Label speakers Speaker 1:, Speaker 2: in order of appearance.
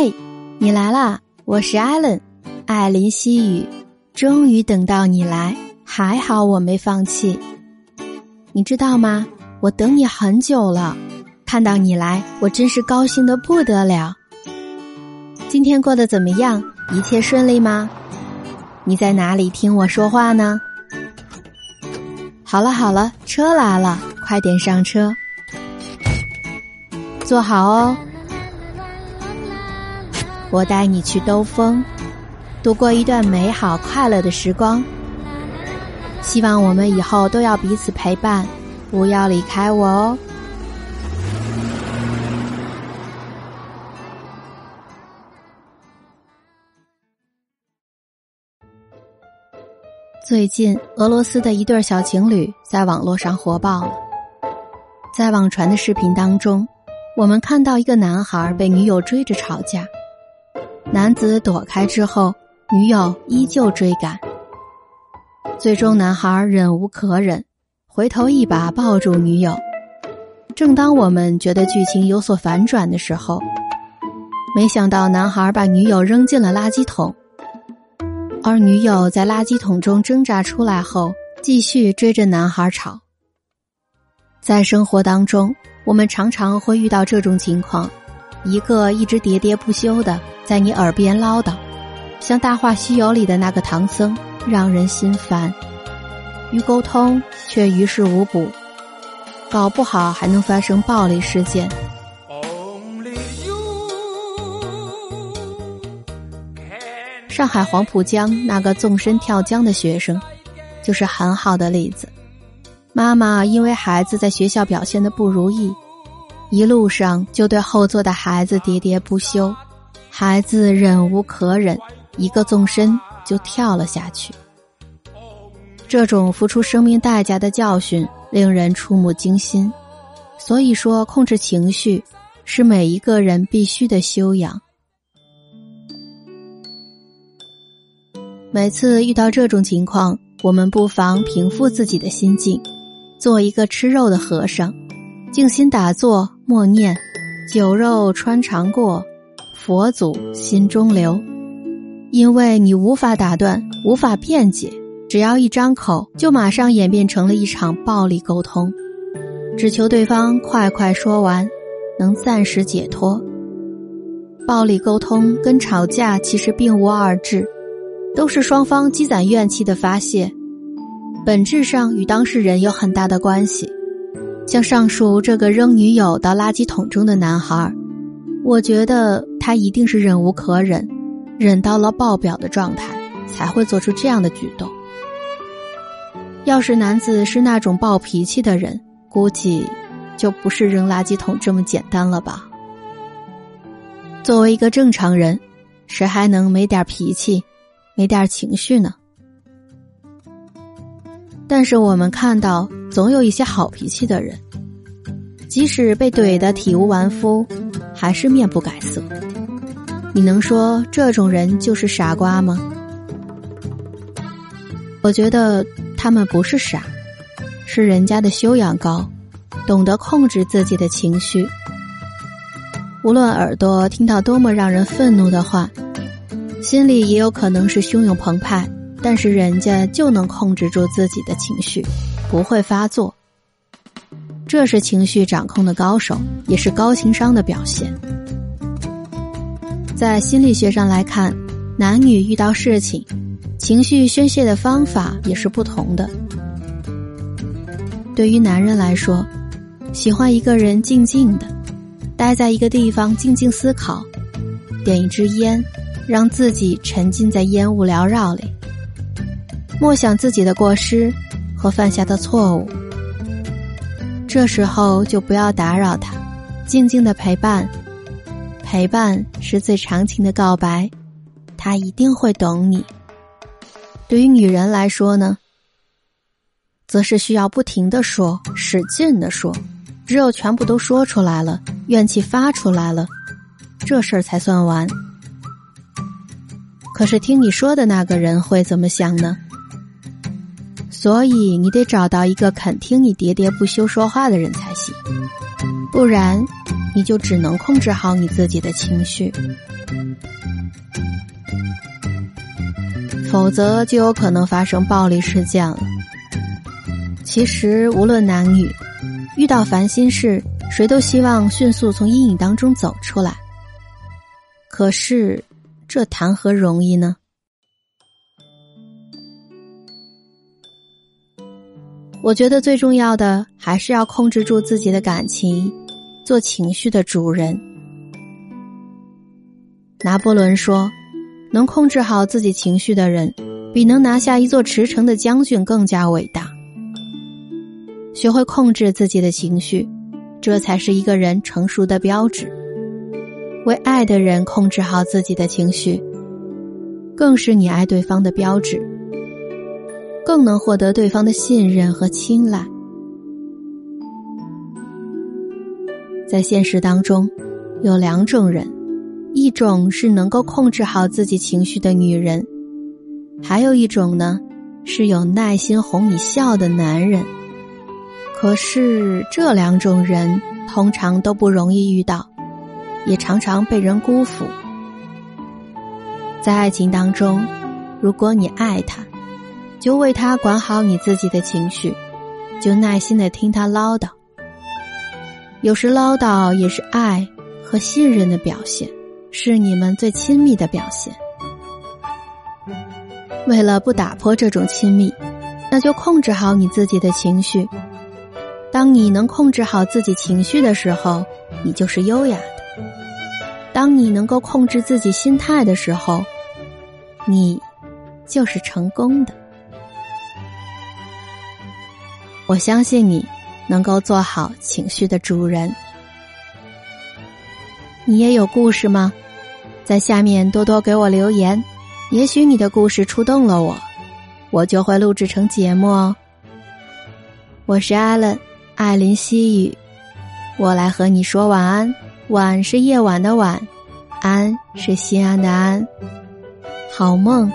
Speaker 1: 嗨，你来啦！我是艾伦，艾琳西语，终于等到你来，还好我没放弃。你知道吗？我等你很久了，看到你来，我真是高兴的不得了。今天过得怎么样？一切顺利吗？你在哪里听我说话呢？好了好了，车来了，快点上车，坐好哦。我带你去兜风，度过一段美好快乐的时光。希望我们以后都要彼此陪伴，不要离开我哦。最近，俄罗斯的一对小情侣在网络上火爆了。在网传的视频当中，我们看到一个男孩被女友追着吵架。男子躲开之后，女友依旧追赶。最终，男孩忍无可忍，回头一把抱住女友。正当我们觉得剧情有所反转的时候，没想到男孩把女友扔进了垃圾桶，而女友在垃圾桶中挣扎出来后，继续追着男孩吵。在生活当中，我们常常会遇到这种情况。一个一直喋喋不休的在你耳边唠叨，像《大话西游》里的那个唐僧，让人心烦。与沟通却于事无补，搞不好还能发生暴力事件。上海黄浦江那个纵身跳江的学生，就是很好的例子。妈妈因为孩子在学校表现的不如意。一路上就对后座的孩子喋喋不休，孩子忍无可忍，一个纵身就跳了下去。这种付出生命代价的教训令人触目惊心。所以说，控制情绪是每一个人必须的修养。每次遇到这种情况，我们不妨平复自己的心境，做一个吃肉的和尚。静心打坐，默念：“酒肉穿肠过，佛祖心中留。”因为你无法打断，无法辩解，只要一张口，就马上演变成了一场暴力沟通。只求对方快快说完，能暂时解脱。暴力沟通跟吵架其实并无二致，都是双方积攒怨气的发泄，本质上与当事人有很大的关系。像上述这个扔女友到垃圾桶中的男孩，我觉得他一定是忍无可忍，忍到了爆表的状态，才会做出这样的举动。要是男子是那种暴脾气的人，估计就不是扔垃圾桶这么简单了吧？作为一个正常人，谁还能没点脾气，没点情绪呢？但是我们看到。总有一些好脾气的人，即使被怼得体无完肤，还是面不改色。你能说这种人就是傻瓜吗？我觉得他们不是傻，是人家的修养高，懂得控制自己的情绪。无论耳朵听到多么让人愤怒的话，心里也有可能是汹涌澎湃，但是人家就能控制住自己的情绪。不会发作，这是情绪掌控的高手，也是高情商的表现。在心理学上来看，男女遇到事情，情绪宣泄的方法也是不同的。对于男人来说，喜欢一个人静静的，待在一个地方静静思考，点一支烟，让自己沉浸在烟雾缭绕里，默想自己的过失。和犯下的错误，这时候就不要打扰他，静静的陪伴，陪伴是最长情的告白，他一定会懂你。对于女人来说呢，则是需要不停的说，使劲的说，只有全部都说出来了，怨气发出来了，这事儿才算完。可是听你说的那个人会怎么想呢？所以你得找到一个肯听你喋喋不休说话的人才行，不然，你就只能控制好你自己的情绪，否则就有可能发生暴力事件了。其实，无论男女，遇到烦心事，谁都希望迅速从阴影当中走出来。可是，这谈何容易呢？我觉得最重要的还是要控制住自己的感情，做情绪的主人。拿破仑说：“能控制好自己情绪的人，比能拿下一座驰骋的将军更加伟大。”学会控制自己的情绪，这才是一个人成熟的标志。为爱的人控制好自己的情绪，更是你爱对方的标志。更能获得对方的信任和青睐。在现实当中，有两种人：一种是能够控制好自己情绪的女人，还有一种呢是有耐心哄你笑的男人。可是这两种人通常都不容易遇到，也常常被人辜负。在爱情当中，如果你爱他，就为他管好你自己的情绪，就耐心的听他唠叨。有时唠叨也是爱和信任的表现，是你们最亲密的表现。为了不打破这种亲密，那就控制好你自己的情绪。当你能控制好自己情绪的时候，你就是优雅的；当你能够控制自己心态的时候，你就是成功的。我相信你能够做好情绪的主人。你也有故事吗？在下面多多给我留言，也许你的故事触动了我，我就会录制成节目哦。我是艾伦，艾琳西语，我来和你说晚安。晚是夜晚的晚，安是心安的安，好梦。